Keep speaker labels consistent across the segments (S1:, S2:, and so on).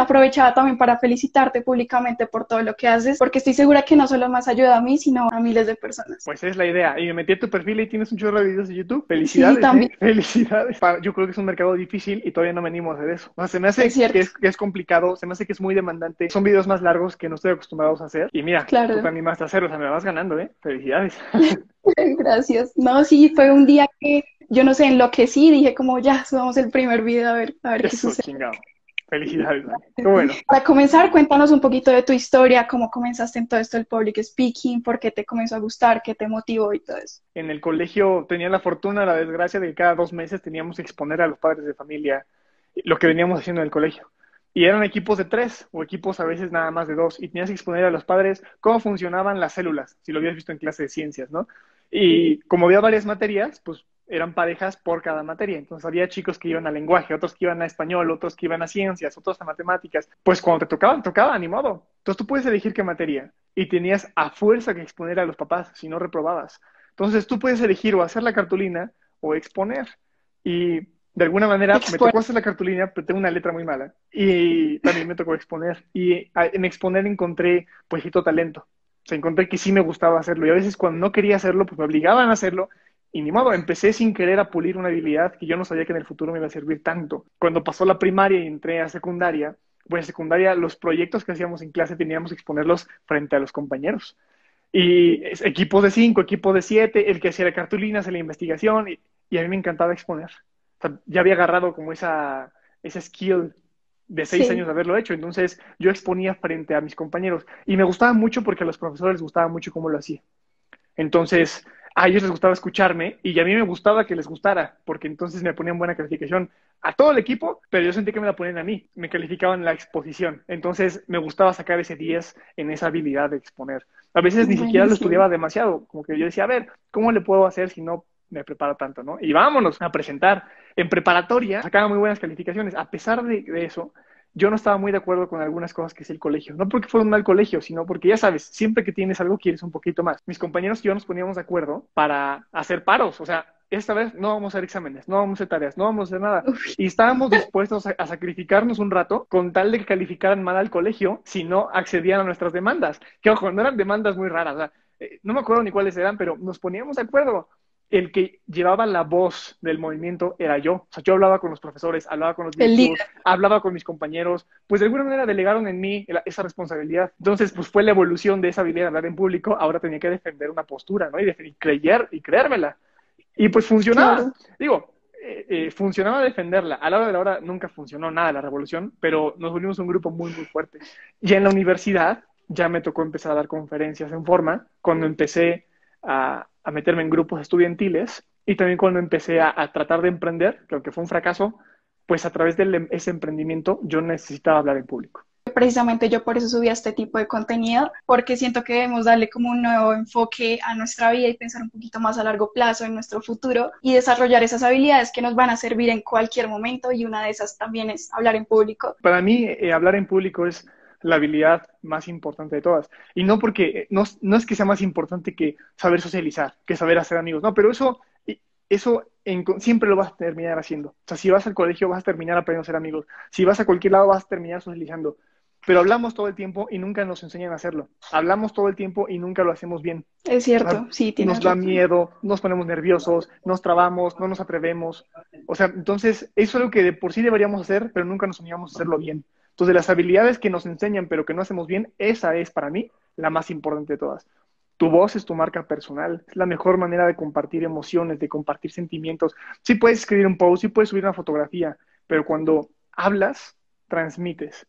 S1: aprovechaba también para felicitarte públicamente por todo lo que haces, porque estoy segura que no solo me has ayudado a mí, sino a miles de personas.
S2: Pues es la idea. Y me metí a tu perfil y tienes un chorro de videos de YouTube. Felicidades.
S1: Sí, también.
S2: ¿eh? Felicidades. Yo creo que es un mercado difícil y todavía no venimos a eso. O sea, se me hace
S1: Es
S2: que, es, que es complicado, se me hace que es muy demandante. Son videos más largos que no estoy acostumbrado a hacer. Y mira,
S1: Claro.
S2: tú te animaste a hacerlo. O sea, me vas ganando, ¿eh? Felicidades.
S1: Gracias. No, sí, fue un día que yo no sé, enloquecí, dije como ya, subamos el primer video a ver, a ver qué sucede.
S2: chingado. Felicidades, Dani. Bueno.
S1: Para comenzar, cuéntanos un poquito de tu historia, cómo comenzaste en todo esto del public speaking, por qué te comenzó a gustar, qué te motivó y todo eso.
S2: En el colegio tenía la fortuna, la desgracia de que cada dos meses teníamos que exponer a los padres de familia lo que veníamos haciendo en el colegio. Y eran equipos de tres o equipos a veces nada más de dos. Y tenías que exponer a los padres cómo funcionaban las células, si lo habías visto en clase de ciencias, ¿no? Y como había varias materias, pues eran parejas por cada materia. Entonces había chicos que iban a lenguaje, otros que iban a español, otros que iban a ciencias, otros a matemáticas. Pues cuando te tocaba, tocaba, ni modo. Entonces tú puedes elegir qué materia. Y tenías a fuerza que exponer a los papás, si no reprobabas. Entonces tú puedes elegir o hacer la cartulina o exponer. Y de alguna manera me tocó hacer la cartulina, pero tengo una letra muy mala. Y también me tocó exponer. Y en exponer encontré, pues, talento. O sea, encontré que sí me gustaba hacerlo. Y a veces cuando no quería hacerlo, pues me obligaban a hacerlo. Y ni modo, empecé sin querer a pulir una habilidad que yo no sabía que en el futuro me iba a servir tanto. Cuando pasó la primaria y entré a secundaria, pues en secundaria los proyectos que hacíamos en clase teníamos que exponerlos frente a los compañeros. Y equipos de cinco, equipos de siete, el que hacía cartulinas en la investigación, y, y a mí me encantaba exponer. O sea, ya había agarrado como esa, esa skill de seis
S1: Sí.
S2: años de haberlo hecho. Entonces yo exponía frente a mis compañeros y me gustaba mucho porque a los profesores les gustaba mucho cómo lo hacía. Entonces a ellos les gustaba escucharme y a mí me gustaba que les gustara porque entonces me ponían buena calificación a todo el equipo, pero yo sentí que me la ponían a mí, me calificaban la exposición. Entonces me gustaba sacar ese 10 en esa habilidad de exponer. A veces ni siquiera lo estudiaba demasiado, como que yo decía, a ver, ¿cómo le puedo hacer si no me preparo tanto, ¿no? Y vámonos a presentar. En preparatoria sacaba muy buenas calificaciones. A pesar de, de eso, yo no estaba muy de acuerdo con algunas cosas que es el colegio. No porque fuera un mal colegio, sino porque ya sabes, siempre que tienes algo quieres un poquito más. Mis compañeros y yo nos poníamos de acuerdo para hacer paros. O sea, esta vez no vamos a hacer exámenes, no vamos a hacer tareas, no vamos a hacer nada.
S1: Uf,
S2: Y estábamos dispuestos a, a sacrificarnos un rato con tal de que calificaran mal al colegio si no accedían a nuestras demandas. Que ojo, no eran demandas muy raras. o sea, eh, no me acuerdo ni cuáles eran, pero nos poníamos de acuerdo. El que llevaba la voz del movimiento era yo. O sea, yo hablaba con los profesores, hablaba con los directivos, hablaba con mis compañeros. Pues de alguna manera delegaron en mí esa responsabilidad. Entonces, pues fue la evolución de esa habilidad de hablar en público. Ahora tenía que defender una postura, ¿no? Y, y creer, y creérmela. Y pues funcionaba.
S1: Claro.
S2: Digo, eh, eh, funcionaba defenderla. A la hora de la hora nunca funcionó nada la revolución, pero nos volvimos un grupo muy, muy fuerte. Y en la universidad ya me tocó empezar a dar conferencias en forma, cuando empecé a, a meterme en grupos estudiantiles y también cuando empecé a, a tratar de emprender, que aunque fue un fracaso, pues a través de ese emprendimiento yo necesitaba hablar en público.
S1: Precisamente yo por eso subí a este tipo de contenido, porque siento que debemos darle como un nuevo enfoque a nuestra vida y pensar un poquito más a largo plazo en nuestro futuro y desarrollar esas habilidades que nos van a servir en cualquier momento y una de esas también es hablar en público.
S2: Para mí, eh, hablar en público es la habilidad más importante de todas. Y no porque, no, no es que sea más importante que saber socializar, que saber hacer amigos, no, pero eso, eso en, siempre lo vas a terminar haciendo. O sea, si vas al colegio vas a terminar aprendiendo a ser amigos. Si vas a cualquier lado vas a terminar socializando. Pero hablamos todo el tiempo y nunca nos enseñan a hacerlo. Hablamos todo el tiempo y nunca lo hacemos bien.
S1: Es cierto, sí, tienes
S2: Nos da
S1: razón.
S2: miedo, nos ponemos nerviosos, nos trabamos, no nos atrevemos. O sea, entonces eso es algo que de por sí deberíamos hacer, pero nunca nos enseñamos a hacerlo bien. Entonces, las habilidades que nos enseñan, pero que no hacemos bien, esa es para mí la más importante de todas. Tu voz es tu marca personal, es la mejor manera de compartir emociones, de compartir sentimientos. Sí puedes escribir un post, sí puedes subir una fotografía, pero cuando hablas, transmites.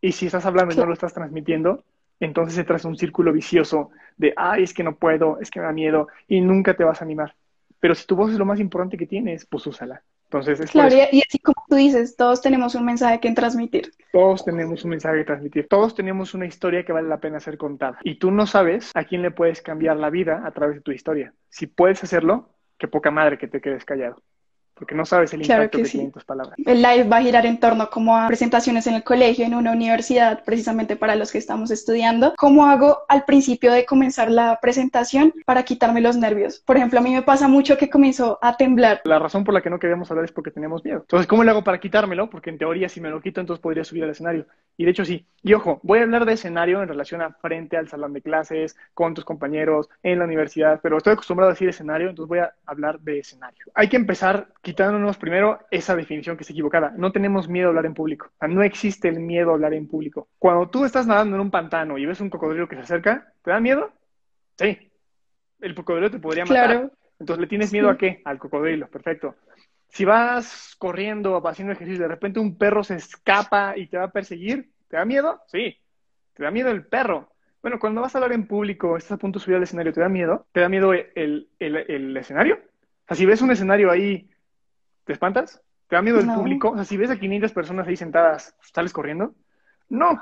S2: Y si estás hablando y no lo estás transmitiendo, entonces se traza un círculo vicioso de, ay, es que no puedo, es que me da miedo, y nunca te vas a animar. Pero si tu voz es lo más importante que tienes, pues úsala. Entonces, es
S1: claro, y así como tú dices, todos tenemos un mensaje que transmitir.
S2: Todos tenemos un mensaje que transmitir. Todos tenemos una historia que vale la pena ser contada. Y tú no sabes a quién le puedes cambiar la vida a través de tu historia. Si puedes hacerlo, qué poca madre que te quedes callado. Porque no sabes el impacto que, tienen tus palabras.
S1: El live va a girar en torno como a presentaciones en el colegio, en una universidad, precisamente para los que estamos estudiando. ¿Cómo hago al principio de comenzar la presentación para quitarme los nervios? Por ejemplo, a mí me pasa mucho que comienzo a temblar.
S2: La razón por la que no queríamos hablar es porque tenemos miedo. Entonces, ¿cómo le hago para quitármelo? Porque en teoría, si me lo quito, entonces podría subir al escenario. Y de hecho, sí. Y ojo, voy a hablar de escenario en relación a frente al salón de clases, con tus compañeros, en la universidad, pero estoy acostumbrado a decir escenario, entonces voy a hablar de escenario. Hay que empezar quitándonos primero esa definición que es equivocada. No tenemos miedo a hablar en público. no existe el miedo a hablar en público. Cuando tú estás nadando en un pantano y ves un cocodrilo que se acerca, ¿te da miedo? Sí. El cocodrilo te podría matar. Claro. Entonces, ¿le tienes miedo a qué? Al cocodrilo. Perfecto. Si vas corriendo o haciendo ejercicio, de repente un perro se escapa y te va a perseguir, ¿te da miedo? Sí. ¿Te da miedo el perro? Bueno, cuando vas a hablar en público, estás a punto de subir al escenario, ¿te da miedo? ¿Te da miedo el, el escenario? O sea, si ves un escenario ahí ¿Te espantas? ¿Te da miedo el público? O sea, si ves a 500 personas ahí sentadas, ¿sales corriendo? No,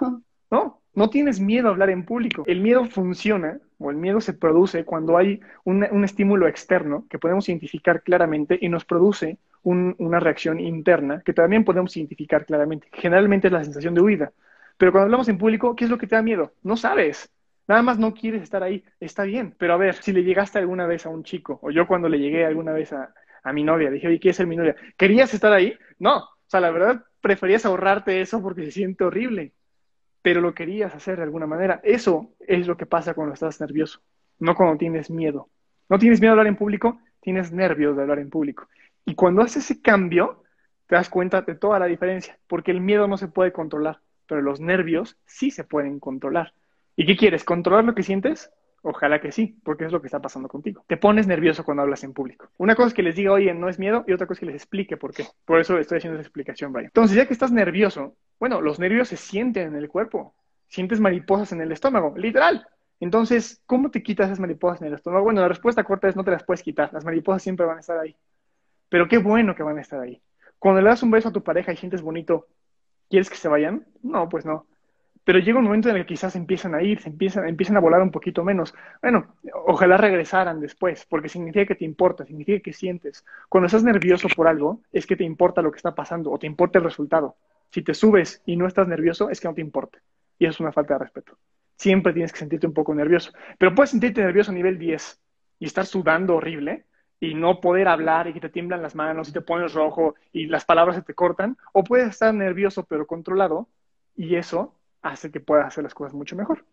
S2: no, no tienes miedo a hablar en público. El miedo funciona o el miedo se produce cuando hay un, estímulo externo que podemos identificar claramente y nos produce una reacción interna que también podemos identificar claramente. Generalmente es la sensación de huida. Pero cuando hablamos en público, ¿qué es lo que te da miedo? No sabes. Nada más no quieres estar ahí. Está bien. Pero a ver, si le llegaste alguna vez a un chico, o yo cuando le llegué alguna vez a, a mi novia. Dije, oye, ¿quieres ser mi novia? ¿Querías estar ahí? No. O sea, la verdad, preferías ahorrarte eso porque se siente horrible. Pero lo querías hacer de alguna manera. Eso es lo que pasa cuando estás nervioso, no cuando tienes miedo. No tienes miedo a hablar en público, tienes nervios de hablar en público. Y cuando haces ese cambio, te das cuenta de toda la diferencia, porque el miedo no se puede controlar, pero los nervios sí se pueden controlar. ¿Y qué quieres? ¿Controlar lo que sientes? Ojalá que sí, porque es lo que está pasando contigo. Te pones nervioso cuando hablas en público. Una cosa es que les diga, oye, no es miedo, y otra cosa es que les explique por qué. Por eso estoy haciendo esa explicación, vaya. Entonces, ya que estás nervioso, bueno, los nervios se sienten en el cuerpo. Sientes mariposas en el estómago, literal. Entonces, ¿cómo te quitas esas mariposas en el estómago? Bueno, la respuesta corta es no te las puedes quitar. Las mariposas siempre van a estar ahí. Pero qué bueno que van a estar ahí. Cuando le das un beso a tu pareja y sientes bonito, ¿quieres que se vayan? No, pues no pero llega un momento en el que quizás empiezan a ir, se empiezan, empiezan a volar un poquito menos. Bueno, ojalá regresaran después, porque significa que te importa, significa que sientes. Cuando estás nervioso por algo, es que te importa lo que está pasando o te importa el resultado. Si te subes y no estás nervioso, es que no te importa. Y eso es una falta de respeto. Siempre tienes que sentirte un poco nervioso. Pero puedes sentirte nervioso a nivel 10 y estar sudando horrible y no poder hablar y que te tiemblan las manos y te pones rojo y las palabras se te cortan. O puedes estar nervioso pero controlado y eso hace que puedas hacer las cosas mucho mejor.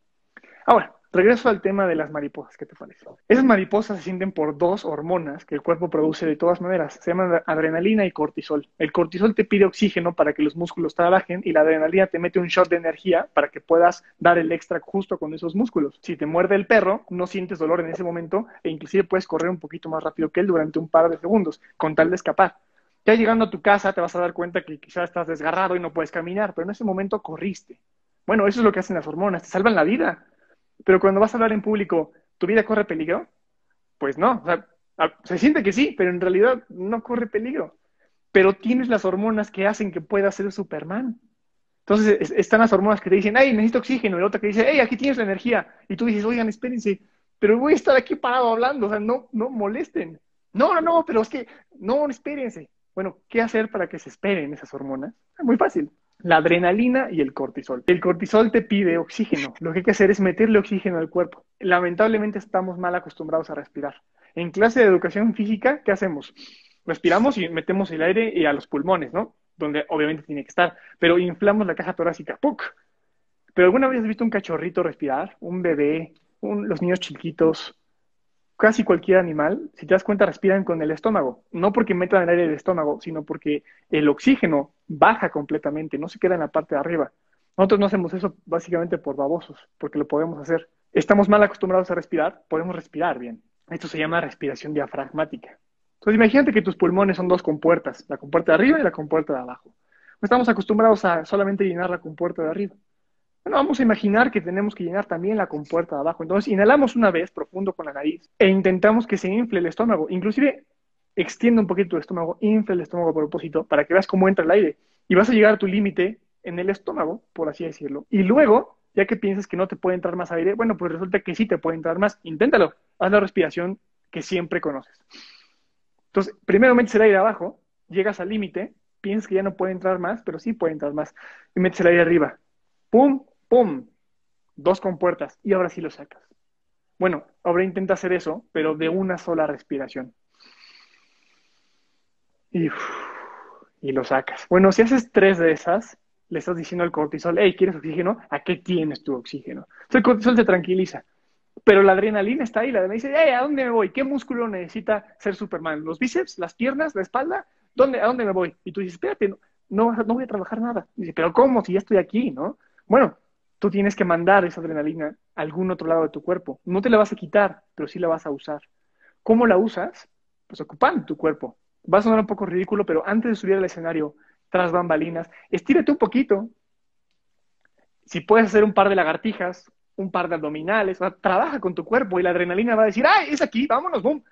S2: Ahora, regreso al tema de las mariposas, ¿qué te parece? Esas mariposas se sienten por dos hormonas que el cuerpo produce de todas maneras, se llaman adrenalina y cortisol. El cortisol te pide oxígeno para que los músculos trabajen y la adrenalina te mete un shot de energía para que puedas dar el extra justo con esos músculos. Si te muerde el perro, no sientes dolor en ese momento e inclusive puedes correr un poquito más rápido que él durante un par de segundos con tal de escapar. Ya llegando a tu casa te vas a dar cuenta que quizás estás desgarrado y no puedes caminar, pero en ese momento corriste. Bueno, eso es lo que hacen las hormonas, te salvan la vida. Pero cuando vas a hablar en público, ¿tu vida corre peligro? Pues no, o sea, se siente que sí, pero en realidad no corre peligro. Pero tienes las hormonas que hacen que puedas ser Superman. Entonces están las hormonas que te dicen, ay, necesito oxígeno, y la otra que dice, hey, aquí tienes la energía. Y tú dices, oigan, espérense, pero voy a estar aquí parado hablando, o sea, no, no molesten. No, no, no, pero es que, no, espérense. Bueno, ¿qué hacer para que se esperen esas hormonas? Muy fácil la adrenalina y el cortisol. El cortisol te pide oxígeno. Lo que hay que hacer es meterle oxígeno al cuerpo. Lamentablemente estamos mal acostumbrados a respirar. En clase de educación física, ¿qué hacemos? Respiramos y metemos el aire a los pulmones, ¿no? Donde obviamente tiene que estar. Pero inflamos la caja torácica. ¡Puc! ¿Pero alguna vez has visto un cachorrito respirar? ¿Un bebé? los niños chiquitos? Casi cualquier animal, si te das cuenta, respiran con el estómago. No porque metan el aire del estómago, sino porque el oxígeno baja completamente, no se queda en la parte de arriba. Nosotros no hacemos eso básicamente por babosos, porque lo podemos hacer. Estamos mal acostumbrados a respirar, podemos respirar bien. Esto se llama respiración diafragmática. Entonces imagínate que tus pulmones son dos compuertas, la compuerta de arriba y la compuerta de abajo. Estamos acostumbrados a solamente llenar la compuerta de arriba. Bueno, vamos a imaginar que tenemos que llenar también la compuerta de abajo. Entonces, inhalamos una vez profundo con la nariz e intentamos que se infle el estómago. Inclusive, extiende un poquito el estómago, infle el estómago a propósito para que veas cómo entra el aire. Y vas a llegar a tu límite en el estómago, por así decirlo. Y luego, ya que piensas que no te puede entrar más aire, bueno, pues resulta que sí te puede entrar más. Inténtalo. Haz la respiración que siempre conoces. Entonces, primero metes el aire abajo llegas al límite, piensas que ya no puede entrar más, pero sí puede entrar más, y metes el aire arriba. ¡Pum! ¡Pum! Dos compuertas, y ahora sí lo sacas. Bueno, ahora intenta hacer eso, pero de una sola respiración. Y, y lo sacas. Bueno, si haces tres de esas, le estás diciendo al cortisol, hey, ¿quieres oxígeno? ¿A qué tienes tu oxígeno? Entonces el cortisol se tranquiliza. Pero la adrenalina está ahí, la adrenalina dice, hey, ¿a dónde me voy? ¿Qué músculo necesita ser Superman? ¿Los bíceps? ¿Las piernas? ¿La espalda? ¿Dónde, ¿A dónde me voy? Y tú dices, espérate, no, no voy a trabajar nada. dice, pero ¿cómo? Si ya estoy aquí, ¿no? Bueno, tú tienes que mandar esa adrenalina a algún otro lado de tu cuerpo. No te la vas a quitar, pero sí la vas a usar. ¿Cómo la usas? Pues ocupando tu cuerpo. Va a sonar un poco ridículo, pero antes de subir al escenario, tras bambalinas, estírate un poquito. Si puedes hacer un par de lagartijas, un par de abdominales, trabaja con tu cuerpo y la adrenalina va a decir, ¡ay, es aquí, vámonos, boom!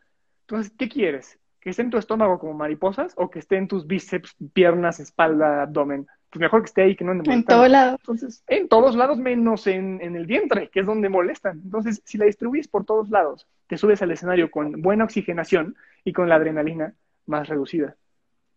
S2: Entonces, ¿qué quieres? ¿Que esté en tu estómago como mariposas o que esté en tus bíceps, piernas, espalda, abdomen? Pues mejor que esté ahí que no
S1: en En todos lados.
S2: Entonces, en todos lados menos en, en el vientre, que es donde molestan. Entonces, si la distribuyes por todos lados, te subes al escenario con buena oxigenación y con la adrenalina más reducida.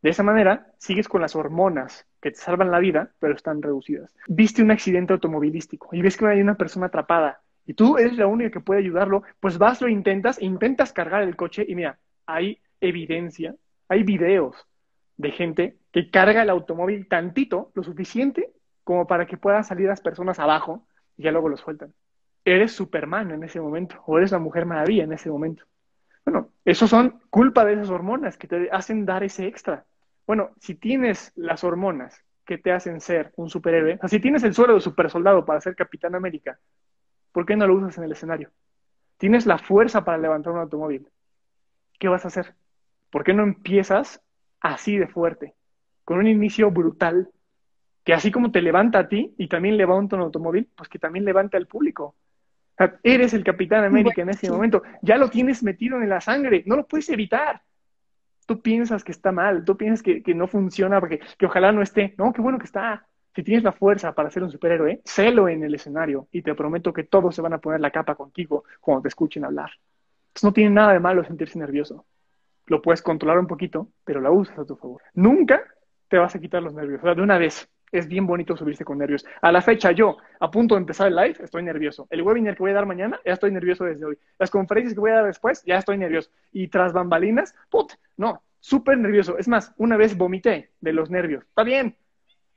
S2: De esa manera, sigues con las hormonas que te salvan la vida, pero están reducidas. Viste un accidente automovilístico y ves que hay una persona atrapada y tú eres la única que puede ayudarlo, pues vas, lo intentas, intentas cargar el coche y mira, hay evidencia, hay videos de gente que carga el automóvil tantito, lo suficiente como para que puedan salir las personas abajo y ya luego lo sueltan. Eres Superman en ese momento, o eres la Mujer Maravilla en ese momento. Bueno, eso son culpa de esas hormonas que te hacen dar ese extra. Bueno, si tienes las hormonas que te hacen ser un superhéroe, o sea, si tienes el suelo de supersoldado para ser Capitán América, ¿por qué no lo usas en el escenario? Tienes la fuerza para levantar un automóvil. ¿Qué vas a hacer? ¿Por qué no empiezas así de fuerte? Con un inicio brutal, que así como te levanta a ti y también levanta un automóvil, pues que también levanta al público. O sea, eres el Capitán América en ese momento, ya lo tienes metido en la sangre, no lo puedes evitar tú piensas que está mal, tú piensas que, no funciona, porque, que ojalá no esté. No, qué bueno que está. Si tienes la fuerza para ser un superhéroe, sélo en el escenario y te prometo que todos se van a poner la capa contigo cuando te escuchen hablar. Entonces no tiene nada de malo sentirse nervioso. Lo puedes controlar un poquito, pero la usas a tu favor. Nunca te vas a quitar los nervios. O sea, de una vez, es bien bonito subirse con nervios. A la fecha, yo, a punto de empezar el live, estoy nervioso. El webinar que voy a dar mañana, ya estoy nervioso desde hoy. Las conferencias que voy a dar después, ya estoy nervioso. Y tras bambalinas, put, no, súper nervioso. Es más, una vez vomité de los nervios. Está bien,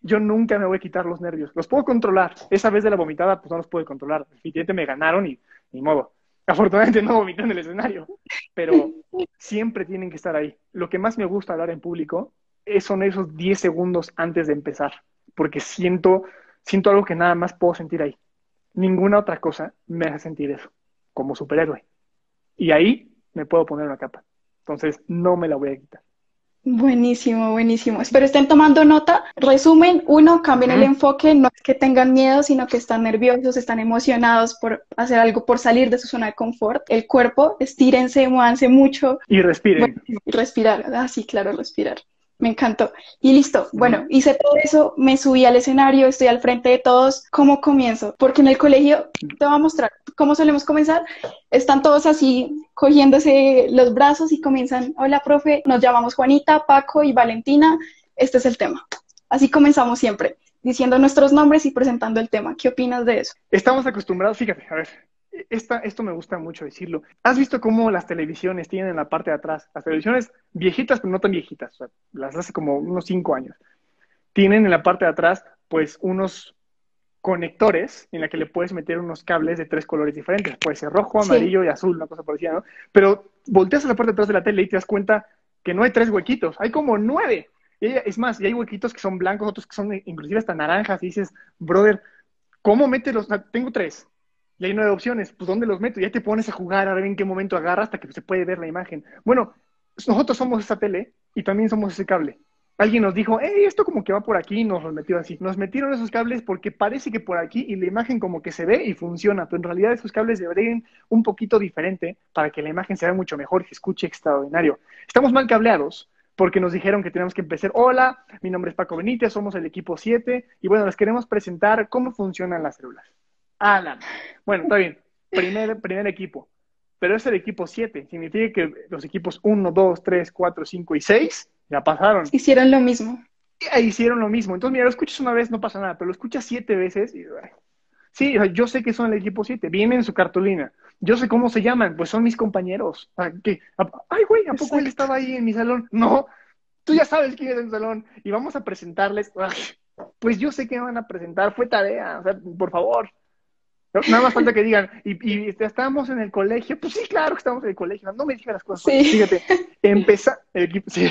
S2: yo nunca me voy a quitar los nervios. Los puedo controlar. Esa vez de la vomitada, pues no los puedo controlar. Definitivamente me ganaron y ni modo. Afortunadamente no vomité en el escenario, pero siempre tienen que estar ahí. Lo que más me gusta hablar en público son esos 10 segundos antes de empezar porque siento, siento algo que nada más puedo sentir ahí. Ninguna otra cosa me hace sentir eso, como superhéroe. Y ahí me puedo poner una capa. Entonces, no me la voy a quitar.
S1: Buenísimo, buenísimo. Espero estén tomando nota. Resumen, uno, cambien el enfoque, no es que tengan miedo, sino que están nerviosos, están emocionados por hacer algo, por salir de su zona de confort. El cuerpo, estírense, muévanse mucho.
S2: Y respiren.
S1: respirar, ah, sí, claro, respirar me encantó. Y listo, bueno, hice todo eso, me subí al escenario, estoy al frente de todos. ¿Cómo comienzo? Porque en el colegio, te voy a mostrar cómo solemos comenzar. Están todos así cogiéndose los brazos y comienzan, hola, profe, nos llamamos Juanita, Paco y Valentina, este es el tema. Así comenzamos siempre, diciendo nuestros nombres y presentando el tema. ¿Qué opinas de eso?
S2: Estamos acostumbrados, fíjate, a ver, esta, esto me gusta mucho decirlo. ¿Has visto cómo las televisiones tienen en la parte de atrás? Las televisiones viejitas, pero no tan viejitas, las hace como unos cinco años. Tienen en la parte de atrás, pues, unos conectores en la que le puedes meter unos cables de tres colores diferentes. Puede ser rojo, amarillo y azul, una cosa parecida, ¿no? Pero volteas a la parte de atrás de la tele y te das cuenta que no hay tres huequitos, hay como nueve. Y es más, y hay huequitos que son blancos, otros que son inclusive hasta naranjas, y dices, brother, ¿cómo metes los? Tengo tres, y hay nueve opciones, pues ¿dónde los meto? Ya te pones a jugar a ver en qué momento agarra hasta que se puede ver la imagen. Bueno, nosotros somos esa tele y también somos ese cable. Alguien nos dijo, hey, esto como que va por aquí, y nos lo metió así. Nos metieron esos cables porque parece que por aquí y la imagen como que se ve y funciona, pero en realidad esos cables deberían un poquito diferente para que la imagen se vea mucho mejor y se escuche extraordinario. Estamos mal cableados porque nos dijeron que tenemos que empezar. Hola, mi nombre es Paco Benítez, somos el equipo 7 y bueno, les queremos presentar cómo funcionan las células. Alan. Bueno, está bien. Primer, primer equipo. Pero es el equipo 7. Significa que los equipos 1, 2, 3, 4, 5 y 6 ya pasaron.
S1: Hicieron lo mismo.
S2: Y hicieron lo mismo. Entonces, mira, lo escuchas una vez, no pasa nada, pero lo escuchas siete veces y... Sí, yo sé que son el equipo 7, vienen en su cartulina. Yo sé cómo se llaman, pues son mis compañeros. Ay, güey, ¿a poco él estaba ahí en mi salón? No, tú ya sabes quién es el salón y vamos a presentarles. pues yo sé que van a presentar, fue tarea, o sea, por favor. Nada más falta que digan, y, y estamos en el colegio, pues sí, claro que estamos en el colegio, no me digas las cosas. Sí. Fíjate, empezar, el equipo, sí,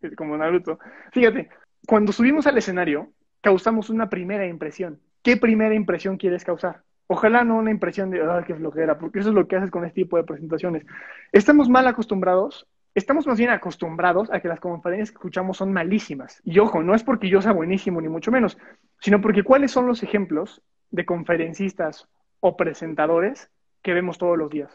S2: como Naruto. Fíjate, cuando subimos al escenario, causamos una primera impresión. ¿Qué primera impresión quieres causar? Ojalá no una impresión de, ay, qué flojera, porque eso es lo que haces con este tipo de presentaciones. Estamos mal acostumbrados, estamos más bien acostumbrados a que las conferencias que escuchamos son malísimas. Y ojo, no es porque yo sea buenísimo, ni mucho menos, sino porque ¿cuáles son los ejemplos de conferencistas o presentadores que vemos todos los días?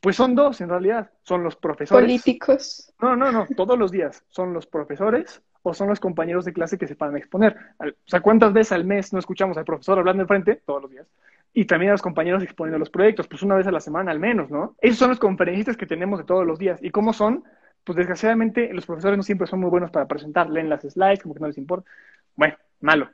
S2: Pues son dos, en realidad. Son los profesores.
S1: Políticos.
S2: No, no, no, todos los días. Son los profesores o son los compañeros de clase que se van a exponer. O sea, ¿cuántas veces al mes no escuchamos al profesor hablando frente? Todos los días. Y también a los compañeros exponiendo los proyectos, pues una vez a la semana al menos, ¿no? Esos son los conferencistas que tenemos de todos los días. ¿Y cómo son? Pues desgraciadamente los profesores no siempre son muy buenos para presentar, leen las slides, como que no les importa. Bueno, malo.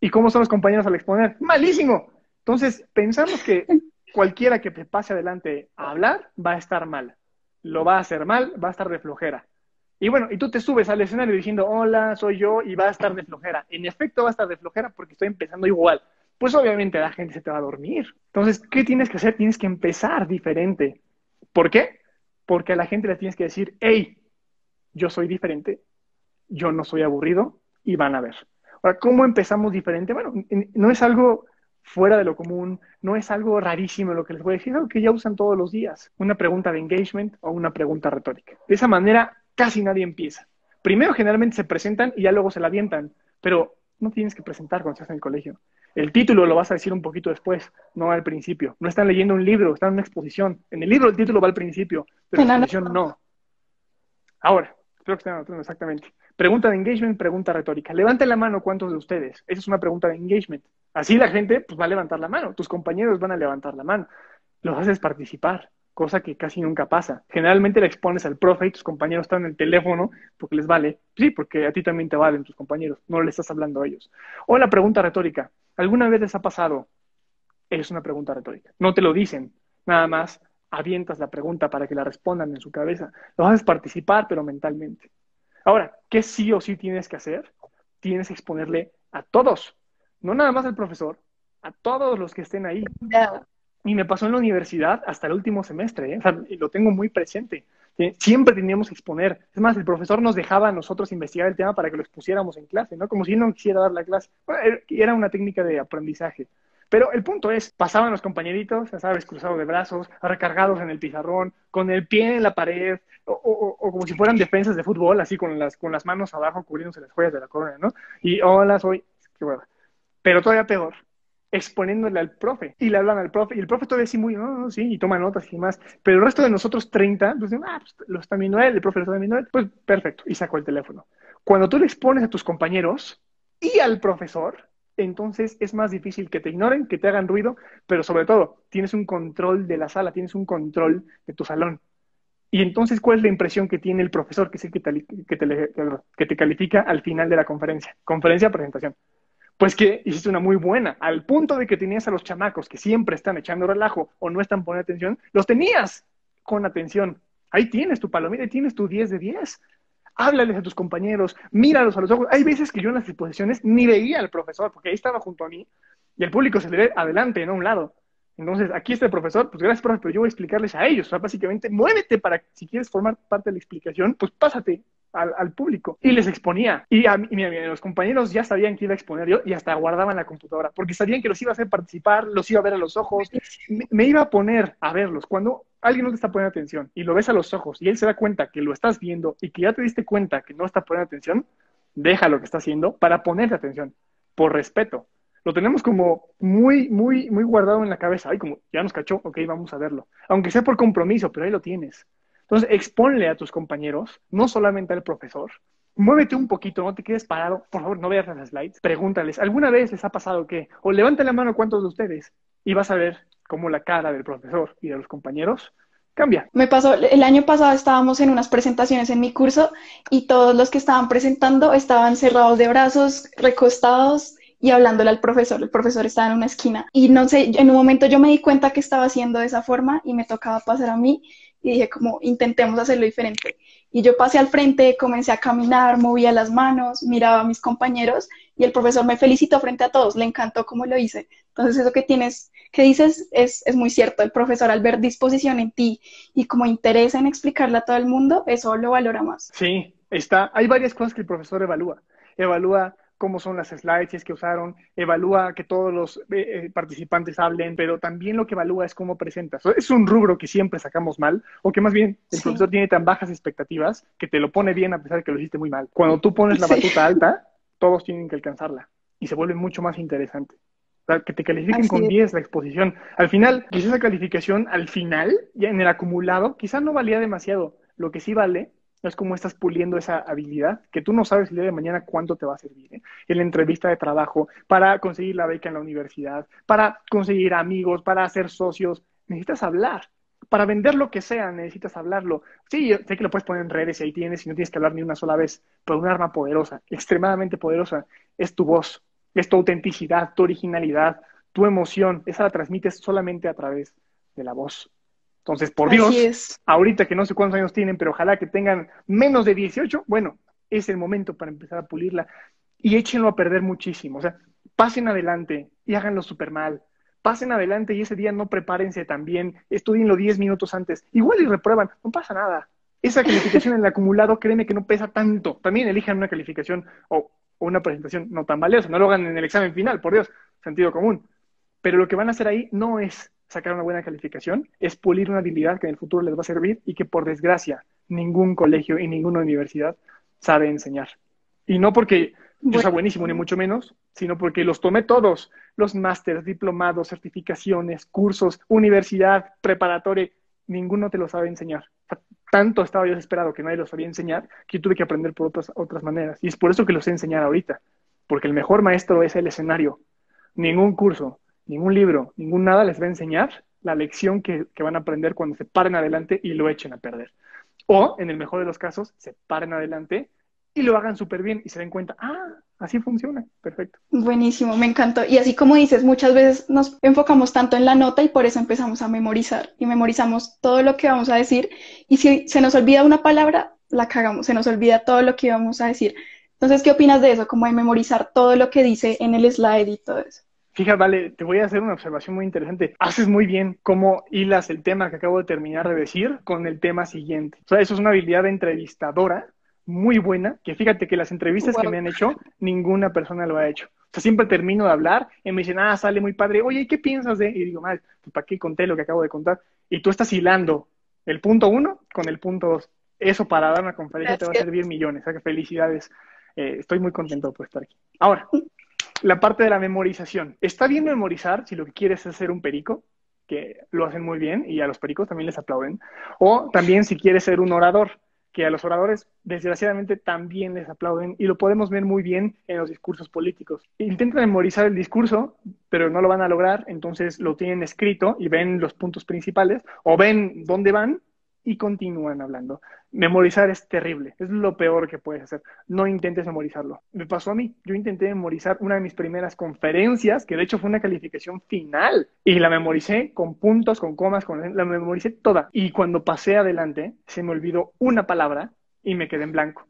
S2: ¿Y cómo son los compañeros al exponer? ¡Malísimo! Entonces, pensamos que cualquiera que pase adelante a hablar va a estar mal. Lo va a hacer mal, va a estar de flojera. Y bueno, y tú te subes al escenario diciendo, hola, soy yo, y va a estar de flojera. En efecto, va a estar de flojera porque estoy empezando igual. Pues obviamente la gente se te va a dormir. Entonces, ¿qué tienes que hacer? Tienes que empezar diferente. ¿Por qué? Porque a la gente le tienes que decir, hey, yo soy diferente, yo no soy aburrido, y van a ver. Ahora, ¿cómo empezamos diferente? Bueno, no es algo fuera de lo común, no es algo rarísimo lo que les voy a decir, es algo que ya usan todos los días. Una pregunta de engagement o una pregunta retórica. De esa manera casi nadie empieza. Primero generalmente se presentan y ya luego se la avientan, pero no tienes que presentar cuando estás en el colegio. El título lo vas a decir un poquito después, no al principio. No están leyendo un libro, están en una exposición. En el libro el título va al principio, pero en la exposición no. Ahora, espero que estén anotando exactamente. Pregunta de engagement, pregunta retórica. Levanten la mano cuántos de ustedes. Esa es una pregunta de engagement. Así la gente pues, va a levantar la mano. Tus compañeros van a levantar la mano. Los haces participar cosa que casi nunca pasa. Generalmente le expones al profe y tus compañeros están en el teléfono porque les vale. Sí, porque a ti también te valen tus compañeros, no le estás hablando a ellos. O la pregunta retórica, ¿alguna vez les ha pasado? Es una pregunta retórica. No te lo dicen, nada más avientas la pregunta para que la respondan en su cabeza. Lo haces participar, pero mentalmente. Ahora, ¿qué sí o sí tienes que hacer? Tienes que exponerle a todos, no nada más al profesor, a todos los que estén ahí. Y me pasó en la universidad hasta el último semestre, ¿eh? o sea, lo tengo muy presente. Siempre teníamos que exponer. Es más, el profesor nos dejaba a nosotros investigar el tema para que lo expusiéramos en clase, ¿no? Como si él no quisiera dar la clase. era una técnica de aprendizaje. Pero el punto es, pasaban los compañeritos, ya sabes, cruzados de brazos, recargados en el pizarrón, con el pie en la pared, o, como si fueran defensas de fútbol, así con las, con las manos abajo cubriéndose las joyas de la corona, ¿no? Y hola, soy... Qué bueno. Pero todavía peor, exponiéndole al profe. Y le hablan al profe, y el profe todavía sí muy, no, sí, y toma notas y demás. Pero el resto de nosotros 30, pues, ah, pues lo está viendo él, el profe lo está viendo él, pues perfecto, y sacó el teléfono. Cuando tú le expones a tus compañeros y al profesor, entonces es más difícil que te ignoren, que te hagan ruido, pero sobre todo, tienes un control de la sala, tienes un control de tu salón. Y entonces, ¿cuál es la impresión que tiene el profesor que es el que te, que te, califica al final de la conferencia? Conferencia, presentación pues que hiciste una muy buena, al punto de que tenías a los chamacos que siempre están echando relajo o no están poniendo atención, los tenías con atención. Ahí tienes tu palomita, ahí tienes tu 10 de 10. Háblales a tus compañeros, míralos a los ojos. Hay veces que yo en las exposiciones ni veía al profesor, porque ahí estaba junto a mí y el público se le ve adelante, no a un lado. Entonces, aquí está el profesor, pues gracias, profe, pero yo voy a explicarles a ellos. O sea, básicamente, muévete para, si quieres formar parte de la explicación, pues pásate, al, público y les exponía. Y a, mí, los compañeros ya sabían que iba a exponer yo y hasta guardaban la computadora porque sabían que los iba a hacer participar, los iba a ver a los ojos, me, iba a poner a verlos. Cuando alguien no te está poniendo atención y lo ves a los ojos y él se da cuenta que lo estás viendo y que ya te diste cuenta que no está poniendo atención, deja lo que está haciendo para ponerte atención, por respeto. Lo tenemos como muy, muy, muy guardado en la cabeza. Ay, como ya nos cachó, ok, vamos a verlo. Aunque sea por compromiso, pero ahí lo tienes. Entonces, exponle a tus compañeros, no solamente al profesor, muévete un poquito, no te quedes parado, por favor, no veas las slides, pregúntales, ¿alguna vez les ha pasado que, o levante la mano cuántos de ustedes, y vas a ver cómo la cara del profesor y de los compañeros cambia.
S1: Me pasó, el año pasado estábamos en unas presentaciones en mi curso y todos los que estaban presentando estaban cerrados de brazos, recostados y hablándole al profesor. El profesor estaba en una esquina y no sé, en un momento yo me di cuenta que estaba haciendo de esa forma y me tocaba pasar a mí y dije como intentemos hacerlo diferente. Y yo pasé al frente, comencé a caminar, movía las manos, miraba a mis compañeros y el profesor me felicitó frente a todos, le encantó cómo lo hice. Entonces eso que tienes, que dices es, es muy cierto. El profesor al ver disposición en ti y como interés en explicarle a todo el mundo, eso lo valora más.
S2: Sí, está. Hay varias cosas que el profesor evalúa. Evalúa cómo son las slides que usaron, evalúa que todos los eh, eh, participantes hablen, pero también lo que evalúa es cómo presentas. Es un rubro que siempre sacamos mal, o que más bien el profesor tiene tan bajas expectativas que te lo pone bien a pesar de que lo hiciste muy mal. Cuando tú pones la batuta alta, todos tienen que alcanzarla y se vuelve mucho más interesante. que te califiquen con 10 la exposición. Al final, quizás esa calificación, al final, ya en el acumulado, quizás no valía demasiado. Lo que sí vale es como estás puliendo esa habilidad que tú no sabes el día de mañana cuánto te va a servir ¿eh? en la entrevista de trabajo, para conseguir la beca en la universidad, para conseguir amigos, para hacer socios. Necesitas hablar. Para vender lo que sea, necesitas hablarlo. Sí, sé que lo puedes poner en redes y ahí tienes y no tienes que hablar ni una sola vez, pero un arma poderosa, extremadamente poderosa, es tu voz, es tu autenticidad, tu originalidad, tu emoción. Esa la transmites solamente a través de la voz. Entonces, por Dios, ahorita que no sé cuántos años tienen, pero ojalá que tengan menos de 18, bueno, es el momento para empezar a pulirla y échenlo a perder muchísimo. O sea, pasen adelante y háganlo súper mal. Pasen adelante y ese día no prepárense tan bien, estudienlo 10 minutos antes. Igual y reprueban, no pasa nada. Esa calificación en el acumulado, créeme que no pesa tanto. También elijan una calificación o, o una presentación no tan valiosa. No lo hagan en el examen final, por Dios, sentido común. Pero lo que van a hacer ahí no es sacar una buena calificación, es pulir una habilidad que en el futuro les va a servir y que por desgracia ningún colegio y ninguna universidad sabe enseñar. Y no porque yo sea buenísimo, ni mucho menos, sino porque los tomé todos, los másteres, diplomados, certificaciones, cursos, universidad, preparatoria, ninguno te lo sabe enseñar. Tanto estaba yo desesperado que nadie lo sabía enseñar que yo tuve que aprender por otras, otras maneras. Y es por eso que lo sé enseñar ahorita, porque el mejor maestro es el escenario. Ningún curso, ningún libro, ningún nada les va a enseñar la lección que, van a aprender cuando se paren adelante y lo echen a perder. O, en el mejor de los casos, se paren adelante y lo hagan súper bien y se den cuenta, ah, así funciona, perfecto.
S1: Buenísimo, me encantó. Y así como dices, muchas veces nos enfocamos tanto en la nota y por eso empezamos a memorizar y memorizamos todo lo que vamos a decir y si se nos olvida una palabra, la cagamos, se nos olvida todo lo que íbamos a decir. Entonces, ¿qué opinas de eso? Como de memorizar todo lo que dice en el slide y todo eso.
S2: Fíjate, vale, te voy a hacer una observación muy interesante. Haces muy bien cómo hilas el tema que acabo de terminar de decir con el tema siguiente. O sea, eso es una habilidad de entrevistadora muy buena, que fíjate que las entrevistas que me han hecho, ninguna persona lo ha hecho. O sea, siempre termino de hablar y me dicen, ah, sale muy padre, oye, ¿qué piensas de? Y digo, mal, pues, ¿para qué conté lo que acabo de contar? Y tú estás hilando el punto uno con el punto dos. Eso para dar una conferencia te va a servir millones. O sea, que felicidades. Eh, estoy muy contento por estar aquí. Ahora, la parte de la memorización. Está bien memorizar si lo que quieres es ser un perico, que lo hacen muy bien y a los pericos también les aplauden. O también si quieres ser un orador, que a los oradores desgraciadamente también les aplauden y lo podemos ver muy bien en los discursos políticos. Intentan memorizar el discurso, pero no lo van a lograr, entonces lo tienen escrito y ven los puntos principales o ven dónde van y continúan hablando. Memorizar es terrible, es lo peor que puedes hacer. No intentes memorizarlo. Me pasó a mí, yo intenté memorizar una de mis primeras conferencias, que de hecho fue una calificación final, y la memoricé con puntos, con comas, con la memoricé toda. Y cuando pasé adelante, se me olvidó una palabra y me quedé en blanco.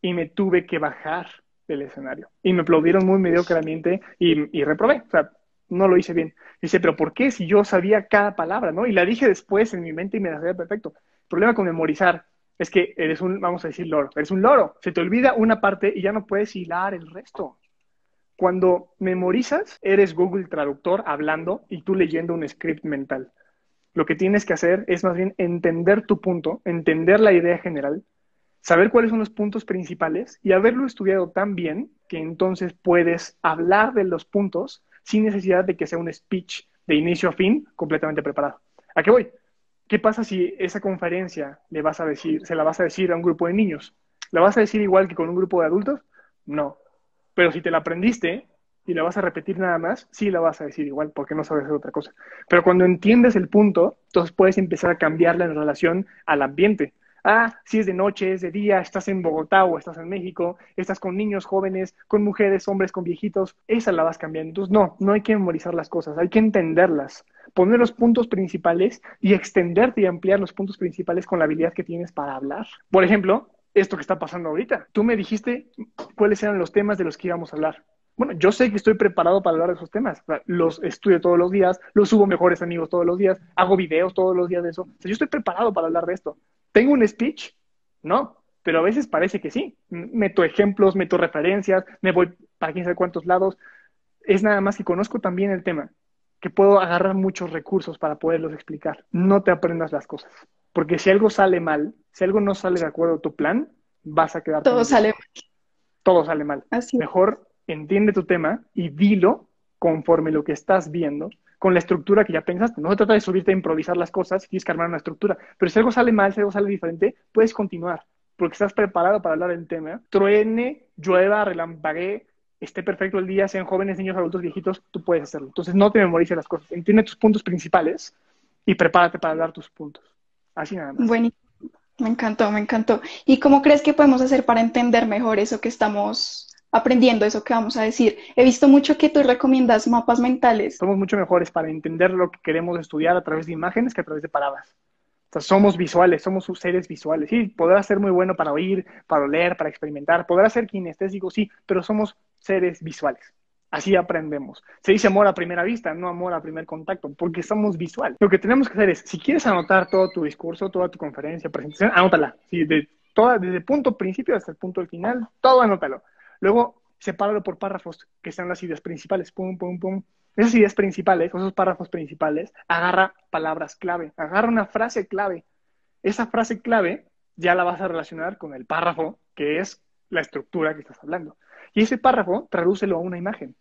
S2: Y me tuve que bajar del escenario. Y me aplaudieron muy mediocremente y, y reprobé. O sea, no lo hice bien. Dice, pero ¿por qué si yo sabía cada palabra, no? Y la dije después en mi mente y me la sabía perfecto. El problema con memorizar es que eres un, vamos a decir, loro. Eres un loro. Se te olvida una parte y ya no puedes hilar el resto. Cuando memorizas, eres Google Traductor hablando y tú leyendo un script mental. Lo que tienes que hacer es más bien entender tu punto, entender la idea general, saber cuáles son los puntos principales y haberlo estudiado tan bien que entonces puedes hablar de los puntos sin necesidad de que sea un speech de inicio a fin completamente preparado. ¿A qué voy? ¿Qué pasa si esa conferencia le vas a decir, se la vas a decir a un grupo de niños? ¿La vas a decir igual que con un grupo de adultos? No. Pero si te la aprendiste y la vas a repetir nada más, sí la vas a decir igual, porque no sabes hacer otra cosa. Pero cuando entiendes el punto, entonces puedes empezar a cambiarla en relación al ambiente. Ah, si es de noche, es de día, estás en Bogotá o estás en México, estás con niños jóvenes, con mujeres, hombres, con viejitos, esa la vas cambiando. Entonces, no, no hay que memorizar las cosas, hay que entenderlas, poner los puntos principales y extenderte y ampliar los puntos principales con la habilidad que tienes para hablar. Por ejemplo, esto que está pasando ahorita. Tú me dijiste cuáles eran los temas de los que íbamos a hablar. Bueno, yo sé que estoy preparado para hablar de esos temas. Los estudio todos los días, los subo mejores amigos todos los días, hago videos todos los días de eso. O sea, yo estoy preparado para hablar de esto. ¿Tengo un speech? No, pero a veces parece que sí. Meto ejemplos, meto referencias, me voy para quién sabe cuántos lados. Es nada más que conozco también el tema, que puedo agarrar muchos recursos para poderlos explicar. No te aprendas las cosas, porque si algo sale mal, si algo no sale de acuerdo a tu plan, vas a quedar...
S1: Todo sale mal.
S2: Todo sale mal.
S1: Así.
S2: Mejor entiende tu tema y dilo conforme lo que estás viendo con la estructura que ya pensaste. No se trata de subirte a improvisar las cosas, tienes que armar una estructura. Pero si algo sale mal, si algo sale diferente, puedes continuar, porque estás preparado para hablar del tema. Truene, llueva, relampaguee, esté perfecto el día, sean jóvenes, niños, adultos, viejitos, tú puedes hacerlo. Entonces no te memorices las cosas, entiende tus puntos principales y prepárate para hablar tus puntos. Así nada más.
S1: Buenísimo. Me encantó, me encantó. ¿Y cómo crees que podemos hacer para entender mejor eso que estamos aprendiendo eso que vamos a decir. He visto mucho que tú recomiendas mapas mentales.
S2: Somos mucho mejores para entender lo que queremos estudiar a través de imágenes que a través de palabras. O somos visuales, somos seres visuales. Sí, podrá ser muy bueno para oír, para oler, para experimentar, podrá ser kinestésico, sí, pero somos seres visuales. Así aprendemos. Se dice amor a primera vista, no amor a primer contacto, porque somos visuales. Lo que tenemos que hacer es, si quieres anotar todo tu discurso, toda tu conferencia, presentación, anótala. Sí, de toda, desde el punto principio hasta el punto final, todo anótalo Luego, sepáralo por párrafos, que sean las ideas principales. Pum, pum, pum. Esas ideas principales, esos párrafos principales, agarra palabras clave, agarra una frase clave. Esa frase clave ya la vas a relacionar con el párrafo, que es la estructura que estás hablando. Y ese párrafo, tradúcelo a una imagen.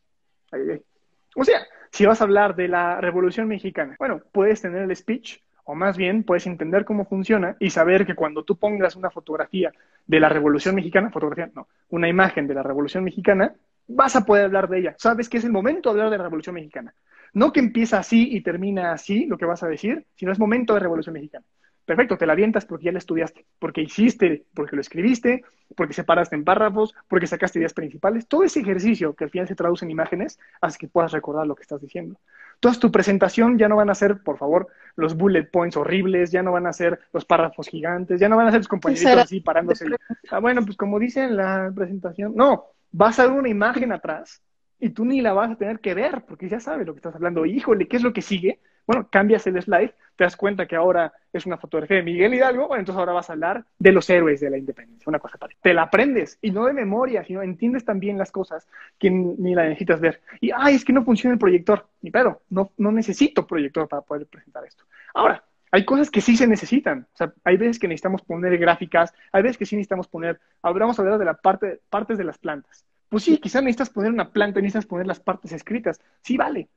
S2: O sea, si vas a hablar de la Revolución Mexicana, bueno, puedes tener el speech o más bien puedes entender cómo funciona y saber que cuando tú pongas una fotografía de la Revolución Mexicana, fotografía, no, una imagen de la Revolución Mexicana, vas a poder hablar de ella. Sabes que es el momento de hablar de la Revolución Mexicana. No que empieza así y termina así lo que vas a decir, sino es momento de Revolución Mexicana. Perfecto, te la avientas porque ya la estudiaste, porque hiciste, porque lo escribiste, porque separaste en párrafos, porque sacaste ideas principales. Todo ese ejercicio que al final se traduce en imágenes hace que puedas recordar lo que estás diciendo. Entonces tu presentación ya no van a ser, por favor, los bullet points horribles, ya no van a ser los párrafos gigantes, ya no van a ser los compañeritos así parándose. Ah, bueno, pues como dice en la presentación, no, vas a ver una imagen atrás y tú ni la vas a tener que ver porque ya sabes lo que estás hablando. Híjole, ¿qué es lo que sigue? Bueno, cambias el slide, te das cuenta que ahora es una fotografía de Miguel Hidalgo, bueno, entonces ahora vas a hablar de los héroes de la independencia, una cosa parecida. Te la aprendes y no de memoria, sino entiendes también las cosas que ni la necesitas ver. Y, ay, es que no funciona el proyector. Ni pero no, no necesito proyector para poder presentar esto. Ahora, hay cosas que sí se necesitan. O sea, hay veces que necesitamos poner gráficas, hay veces que sí necesitamos poner, a hablar de la parte, partes de las plantas. Pues sí, quizás necesitas poner una planta, necesitas poner las partes escritas. Sí, vale.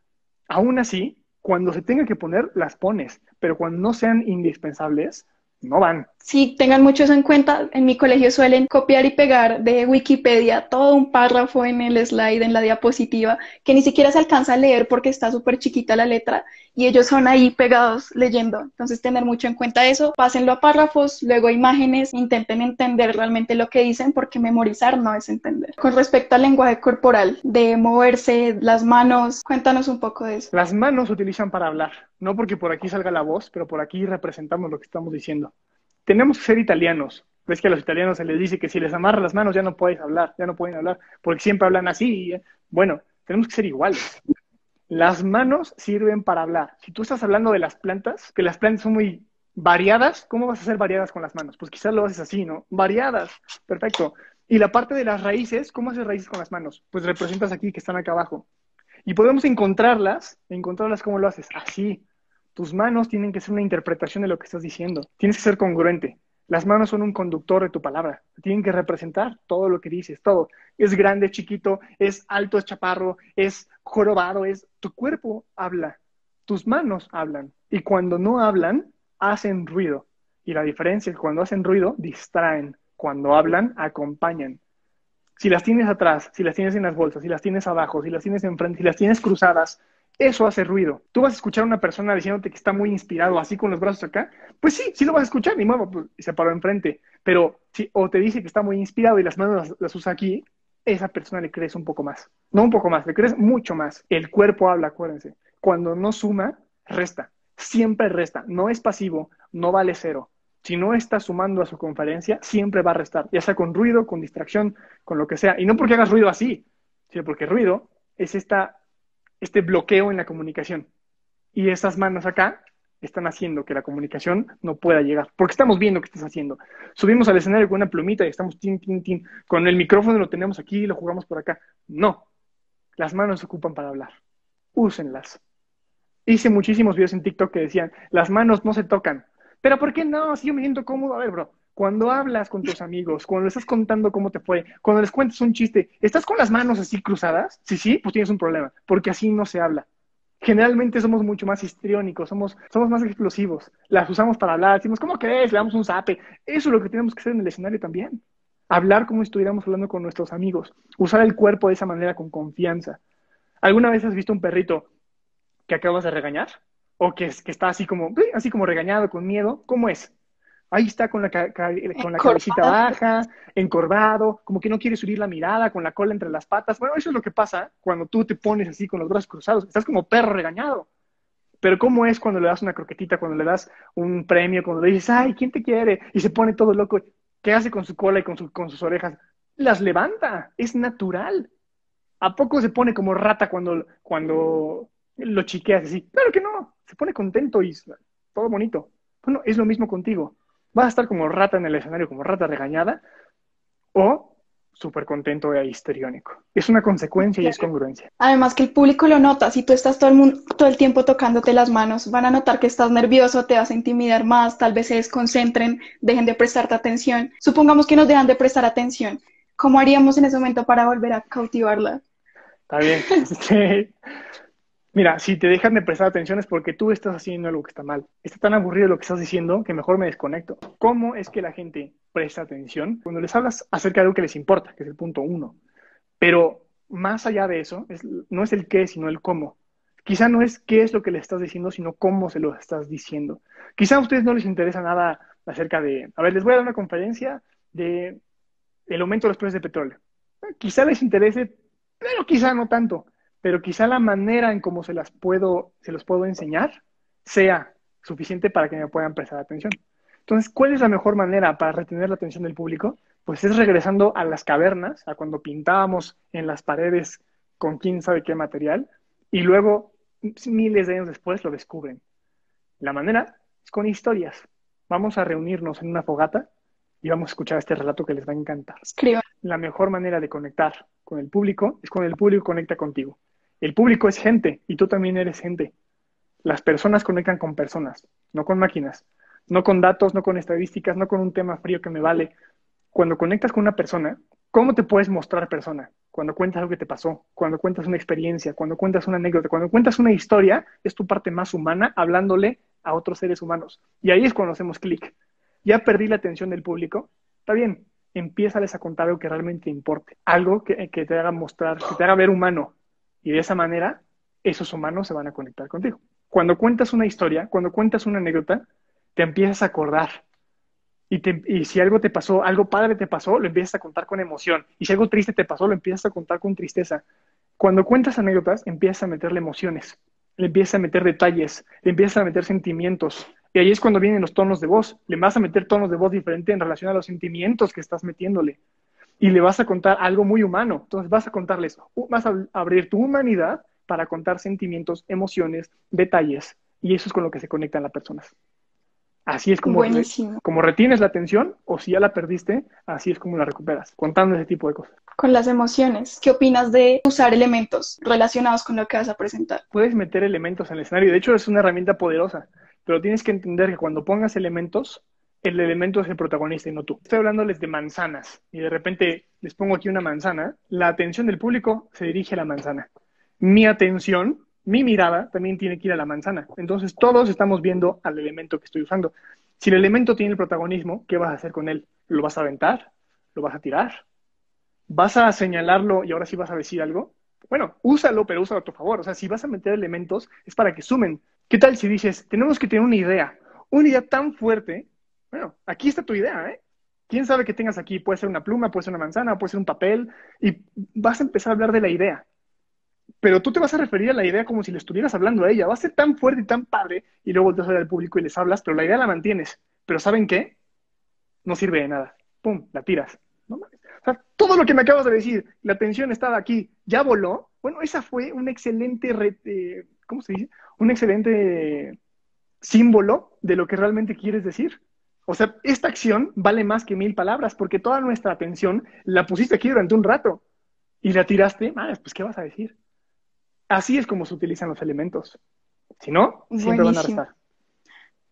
S2: Aún así, cuando se tenga que poner, las pones, pero cuando no sean indispensables, no van.
S1: Sí, tengan mucho eso en cuenta. En mi colegio suelen copiar y pegar de Wikipedia todo un párrafo en el slide, en la diapositiva, que ni siquiera se alcanza a leer porque está súper chiquita la letra y ellos son ahí pegados leyendo. Entonces, tener mucho en cuenta eso. Pásenlo a párrafos, luego a imágenes, intenten entender realmente lo que dicen porque memorizar no es entender. Con respecto al lenguaje corporal, de moverse, las manos, cuéntanos un poco de eso.
S2: Las manos se utilizan para hablar, no porque por aquí salga la voz, pero por aquí representamos lo que estamos diciendo tenemos que ser italianos. Ves que a los italianos se les dice que si les amarra las manos ya no puedes hablar, ya no pueden hablar, porque siempre hablan así. ¿eh? Bueno, tenemos que ser iguales. Las manos sirven para hablar. Si tú estás hablando de las plantas, que las plantas son muy variadas, ¿cómo vas a ser variadas con las manos? Pues quizás lo haces así, ¿no? Variadas. Perfecto. Y la parte de las raíces, ¿cómo haces raíces con las manos? Pues representas aquí que están acá abajo. Y podemos encontrarlas, encontrarlas cómo lo haces. Así, tus manos tienen que ser una interpretación de lo que estás diciendo. Tienes que ser congruente. Las manos son un conductor de tu palabra. Tienen que representar todo lo que dices, todo. Es grande, chiquito, es alto, es chaparro, es jorobado, es... Tu cuerpo habla, tus manos hablan. Y cuando no hablan, hacen ruido. Y la diferencia es cuando hacen ruido, distraen. Cuando hablan, acompañan. Si las tienes atrás, si las tienes en las bolsas, si las tienes abajo, si las tienes enfrente, si las tienes cruzadas, eso hace ruido. Tú vas a escuchar a una persona diciéndote que está muy inspirado, así con los brazos acá. Pues sí, sí lo vas a escuchar, ni modo, pues, se paró enfrente. Pero si, o te dice que está muy inspirado y las manos las, usa aquí, esa persona le crees un poco más. No un poco más, le crees mucho más. El cuerpo habla, acuérdense. Cuando no suma, resta. Siempre resta. No es pasivo, no vale cero. Si no está sumando a su conferencia, siempre va a restar, ya sea con ruido, con distracción, con lo que sea. Y no porque hagas ruido así, sino porque ruido es esta, este bloqueo en la comunicación. Y esas manos acá están haciendo que la comunicación no pueda llegar, porque estamos viendo qué estás haciendo. Subimos al escenario con una plumita y estamos tin, tin, tin. Con el micrófono lo tenemos aquí y lo jugamos por acá. No, las manos se ocupan para hablar. Úsenlas. Hice muchísimos videos en TikTok que decían, las manos no se tocan. Pero ¿por qué no? Si yo me siento cómodo. A ver, bro, cuando hablas con tus amigos, cuando les estás contando cómo te fue, cuando les cuentas un chiste, ¿estás con las manos así cruzadas? Sí, sí, pues tienes un problema, porque así no se habla. Generalmente somos mucho más histriónicos, somos, somos más explosivos. Las usamos para hablar, decimos, ¿cómo crees? Le damos un zape. Eso es lo que tenemos que hacer en el escenario también. Hablar como estuviéramos hablando con nuestros amigos. Usar el cuerpo de esa manera con confianza. ¿Alguna vez has visto un perrito que acabas de regañar? o que, que está así como, así como regañado, con miedo, ¿cómo es? Ahí está con la, con la cabecita baja, encorvado, como que no quiere subir la mirada, con la cola entre las patas. Bueno, eso es lo que pasa cuando tú te pones así con los brazos cruzados. Estás como perro regañado. Pero ¿cómo es cuando le das una croquetita, cuando le das un premio, cuando le dices, ay, ¿quién te quiere? Y se pone todo loco. ¿Qué hace con su cola y con, su, con sus orejas? Las levanta. Es natural. ¿A poco se pone como rata cuando, cuando lo chiqueas así? Claro que no se pone contento y todo bonito. Bueno, es lo mismo contigo. Vas a estar como rata en el escenario, como rata regañada, o súper contento e histriónico. Es una consecuencia y es congruencia.
S1: Además que el público lo nota, si tú estás todo el, mundo, todo el tiempo tocándote las manos, van a notar que estás nervioso, te vas a intimidar más, tal vez se desconcentren, dejen de prestarte atención. Supongamos que nos dejan de prestar atención. ¿Cómo haríamos en ese momento para volver a cautivarla?
S2: Está bien. Mira, si te dejan de prestar atención es porque tú estás haciendo algo que está mal. Está tan aburrido lo que estás diciendo que mejor me desconecto. ¿Cómo es que la gente presta atención? Cuando les hablas acerca de algo que les importa, que es el punto uno. Pero más allá de eso, no es el qué, sino el cómo. Quizá no es qué es lo que le estás diciendo, sino cómo se lo estás diciendo. Quizá a ustedes no les interesa nada acerca de, a ver, les voy a dar una conferencia de el aumento de los precios de petróleo. Quizá les interese, pero quizá no tanto pero quizá la manera en cómo se las puedo, se los puedo enseñar sea suficiente para que me puedan prestar atención. Entonces, ¿cuál es la mejor manera para retener la atención del público? Pues es regresando a las cavernas, a cuando pintábamos en las paredes con quién sabe qué material, y luego, miles de años después, lo descubren. La manera es con historias. Vamos a reunirnos en una fogata y vamos a escuchar este relato que les va a encantar.
S1: Escriba.
S2: La mejor manera de conectar con el público es cuando el público conecta contigo. El público es gente y tú también eres gente. Las personas conectan con personas, no con máquinas, no con datos, no con estadísticas, no con un tema frío que me vale. Cuando conectas con una persona, ¿cómo te puedes mostrar persona? Cuando cuentas algo que te pasó, cuando cuentas una experiencia, cuando cuentas una anécdota, cuando cuentas una historia, es tu parte más humana hablándole a otros seres humanos. Y ahí es cuando hacemos clic. Ya perdí la atención del público, está bien, empiezales a contar algo que realmente importe, algo que, que te haga mostrar, que te haga ver humano, y de esa manera, esos humanos se van a conectar contigo. Cuando cuentas una historia, cuando cuentas una anécdota, te empiezas a acordar. Y, si algo te pasó, algo padre te pasó, lo empiezas a contar con emoción. Y si algo triste te pasó, lo empiezas a contar con tristeza. Cuando cuentas anécdotas, empiezas a meterle emociones, le empiezas a meter detalles, le empiezas a meter sentimientos. Y ahí es cuando vienen los tonos de voz. Le vas a meter tonos de voz diferentes en relación a los sentimientos que estás metiéndole y le vas a contar algo muy humano. Entonces vas a contarles, vas a abrir tu humanidad para contar sentimientos, emociones, detalles. Y eso es con lo que se conectan las personas. Así es como, como retienes la atención o si ya la perdiste, así es como la recuperas, contando ese tipo de cosas.
S1: Con las emociones, ¿qué opinas de usar elementos relacionados con lo que vas a presentar?
S2: Puedes meter elementos en el escenario, de hecho es una herramienta poderosa, pero tienes que entender que cuando pongas elementos, el elemento es el protagonista y no tú. Estoy hablándoles de manzanas y de repente les pongo aquí una manzana, la atención del público se dirige a la manzana. Mi atención, mi mirada también tiene que ir a la manzana. Entonces todos estamos viendo al elemento que estoy usando. Si el elemento tiene el protagonismo, ¿qué vas a hacer con él? ¿Lo vas a aventar? ¿Lo vas a tirar? ¿Vas a señalarlo y ahora sí vas a decir algo? Bueno, úsalo, pero úsalo a tu favor. O sea, si vas a meter elementos, es para que sumen. ¿Qué tal si dices, tenemos que tener una idea? Una idea tan fuerte. Bueno, aquí está tu idea, ¿eh? ¿Quién sabe que tengas aquí? Puede ser una pluma, puede ser una manzana, puede ser un papel, y vas a empezar a hablar de la idea. Pero tú te vas a referir a la idea como si le estuvieras hablando a ella. Va a ser tan fuerte y tan padre, y luego ver al público y les hablas, pero la idea la mantienes. Pero ¿saben qué? No sirve de nada. ¡Pum! La tiras. Mames sea, todo lo que me acabas de decir, la atención estaba aquí, ya voló. Bueno, esa fue un excelente, eh, ¿cómo se dice? Un excelente símbolo de lo que realmente quieres decir. O sea, esta acción vale más que mil palabras porque toda nuestra atención la pusiste aquí durante un rato y la tiraste, pues ¿qué vas a decir? Así es como se utilizan los elementos. Si no, siempre van a restar.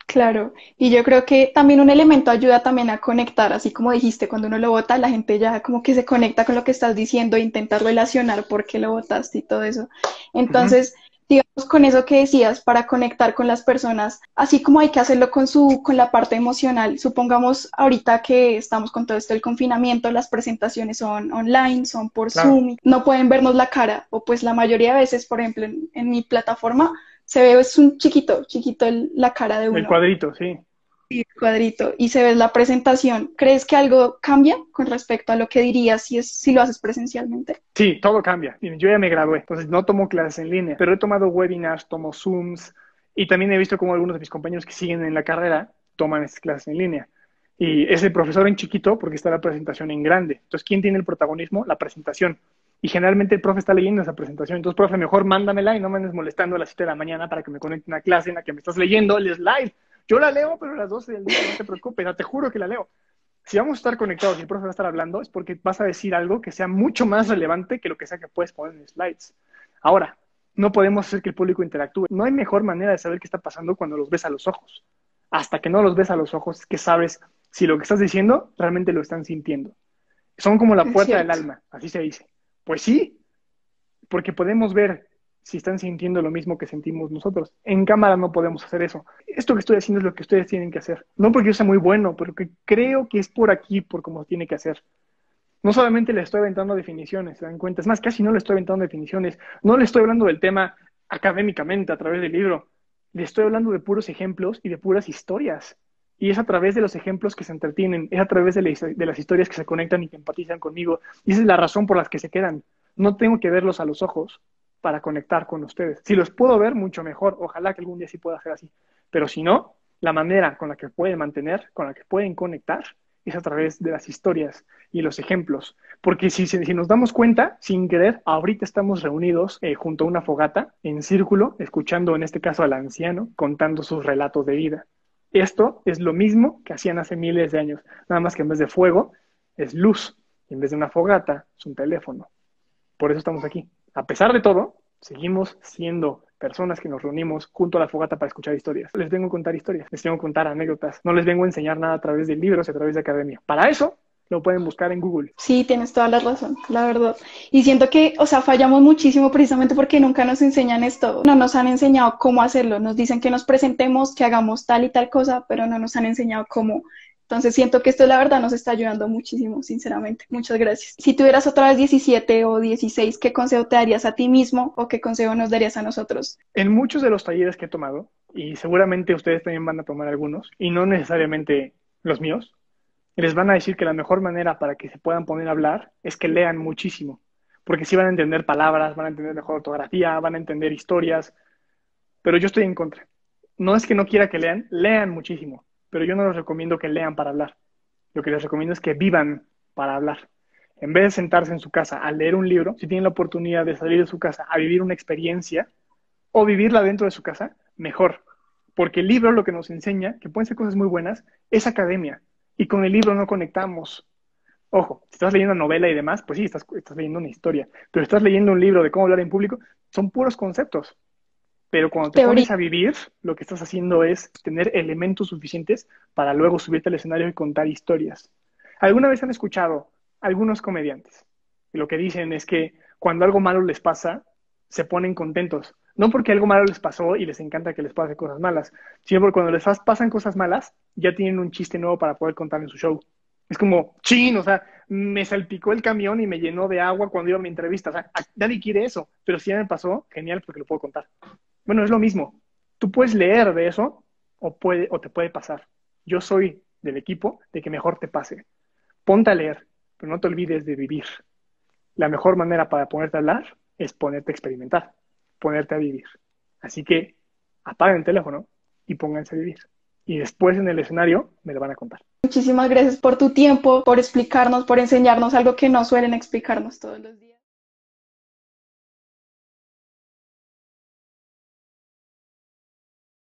S1: Claro, y yo creo que también un elemento ayuda también a conectar, así como dijiste, cuando uno lo vota, la gente ya como que se conecta con lo que estás diciendo e intenta relacionar por qué lo votaste y todo eso. Entonces, digamos, con eso que decías, para conectar con las personas, así como hay que hacerlo con, su, con la parte emocional, supongamos ahorita que estamos con todo esto del confinamiento, las presentaciones son online, son por Zoom, no pueden vernos la cara, o pues la mayoría de veces, por ejemplo, en mi plataforma, se ve, es un chiquito, chiquito la cara de uno.
S2: El cuadrito, sí.
S1: Sí, cuadrito. Y se ve la presentación. ¿Crees que algo cambia con respecto a lo que dirías si, es, si lo haces presencialmente?
S2: Sí, todo cambia. Yo ya me gradué, entonces no tomo clases en línea, pero he tomado webinars, tomo Zooms y también he visto como algunos de mis compañeros que siguen en la carrera toman esas clases en línea. Y es el profesor en chiquito porque está la presentación en grande. Entonces, ¿quién tiene el protagonismo? La presentación. Y generalmente el profe está leyendo esa presentación. Entonces, profe, mejor mándamela y no me andes molestando a las 7 de la mañana para que me conecte a una clase en la que me estás leyendo el slide. Yo la leo, pero a las 12 del día, no te preocupes, te juro que la leo. Si vamos a estar conectados y el profe va a estar hablando, es porque vas a decir algo que sea mucho más relevante que lo que sea que puedes poner en slides. Ahora, no podemos hacer que el público interactúe. No hay mejor manera de saber qué está pasando cuando los ves a los ojos. Hasta que no los ves a los ojos, es que sabes si lo que estás diciendo realmente lo están sintiendo. Son como la puerta del alma, así se dice. Pues sí, porque podemos ver si están sintiendo lo mismo que sentimos nosotros. En cámara no podemos hacer eso. Esto que estoy haciendo es lo que ustedes tienen que hacer. No porque yo sea muy bueno, pero que creo que es por aquí, por cómo tiene que hacer. No solamente le estoy aventando definiciones, se dan cuenta. Es más, casi no le estoy aventando definiciones. No le estoy hablando del tema académicamente a través del libro. Le estoy hablando de puros ejemplos y de puras historias. Y es a través de los ejemplos que se entretienen, es a través de, las historias que se conectan y que empatizan conmigo. Y esa es la razón por la que se quedan no tengo que verlos a los ojos para conectar con ustedes. Si los puedo ver, mucho mejor. Ojalá que algún día sí pueda hacer así. Pero si no, la manera con la que pueden mantener, con la que pueden conectar, es a través de las historias y los ejemplos. Porque si, nos damos cuenta, sin querer, ahorita estamos reunidos eh, junto a una fogata, en círculo, escuchando en este caso al anciano contando sus relatos de vida. Esto es lo mismo que hacían hace miles de años, nada más que en vez de fuego es luz, en vez de una fogata es un teléfono. Por eso estamos aquí. A pesar de todo, seguimos siendo personas que nos reunimos junto a la fogata para escuchar historias. Les vengo a contar historias, les vengo a contar anécdotas, no les vengo a enseñar nada a través de libros a través de academia. Para eso lo pueden buscar en Google.
S1: Sí, tienes toda la razón, la verdad. Y siento que, o sea, fallamos muchísimo precisamente porque nunca nos enseñan esto. No nos han enseñado cómo hacerlo. Nos dicen que nos presentemos, que hagamos tal y tal cosa, pero no nos han enseñado cómo entonces siento que esto la verdad nos está ayudando muchísimo, sinceramente. Muchas gracias. Si tuvieras otra vez 17 o 16, ¿qué consejo te darías a ti mismo o qué consejo nos darías a nosotros?
S2: En muchos de los talleres que he tomado, y seguramente ustedes también van a tomar algunos, y no necesariamente los míos, les van a decir que la mejor manera para que se puedan poner a hablar es que lean muchísimo, porque sí van a entender palabras, van a entender mejor ortografía, van a entender historias, pero yo estoy en contra. No es que no quiera que lean, lean muchísimo pero yo no les recomiendo que lean para hablar. Lo que les recomiendo es que vivan para hablar. En vez de sentarse en su casa a leer un libro, si tienen la oportunidad de salir de su casa a vivir una experiencia o vivirla dentro de su casa, mejor. Porque el libro lo que nos enseña, que pueden ser cosas muy buenas, es academia. Y con el libro no conectamos. Ojo, si estás leyendo una novela y demás, pues sí, estás, estás leyendo una historia. Pero estás leyendo un libro de cómo hablar en público, son puros conceptos. Pero cuando te pones a vivir, lo que estás haciendo es tener elementos suficientes para luego subirte al escenario y contar historias. ¿Alguna vez han escuchado algunos comediantes? Y lo que dicen es que cuando algo malo les pasa, se ponen contentos. No porque algo malo les pasó y les encanta que les pase cosas malas, sino porque cuando les pasan cosas malas, ya tienen un chiste nuevo para poder contar en su show. Es como, chin, o sea, me salpicó el camión y me llenó de agua cuando iba a mi entrevista. O sea, nadie quiere eso, pero si ya me pasó, genial, porque lo puedo contar. Bueno, es lo mismo. Tú puedes leer de eso o, puede, o te puede pasar. Yo soy del equipo de que mejor te pase. Ponte a leer, pero no te olvides de vivir. La mejor manera para ponerte a hablar es ponerte a experimentar, ponerte a vivir. Así que apaguen el teléfono y pónganse a vivir. Y después en el escenario me lo van a contar.
S1: Muchísimas gracias por tu tiempo, por explicarnos, por enseñarnos algo que no suelen explicarnos todos los días.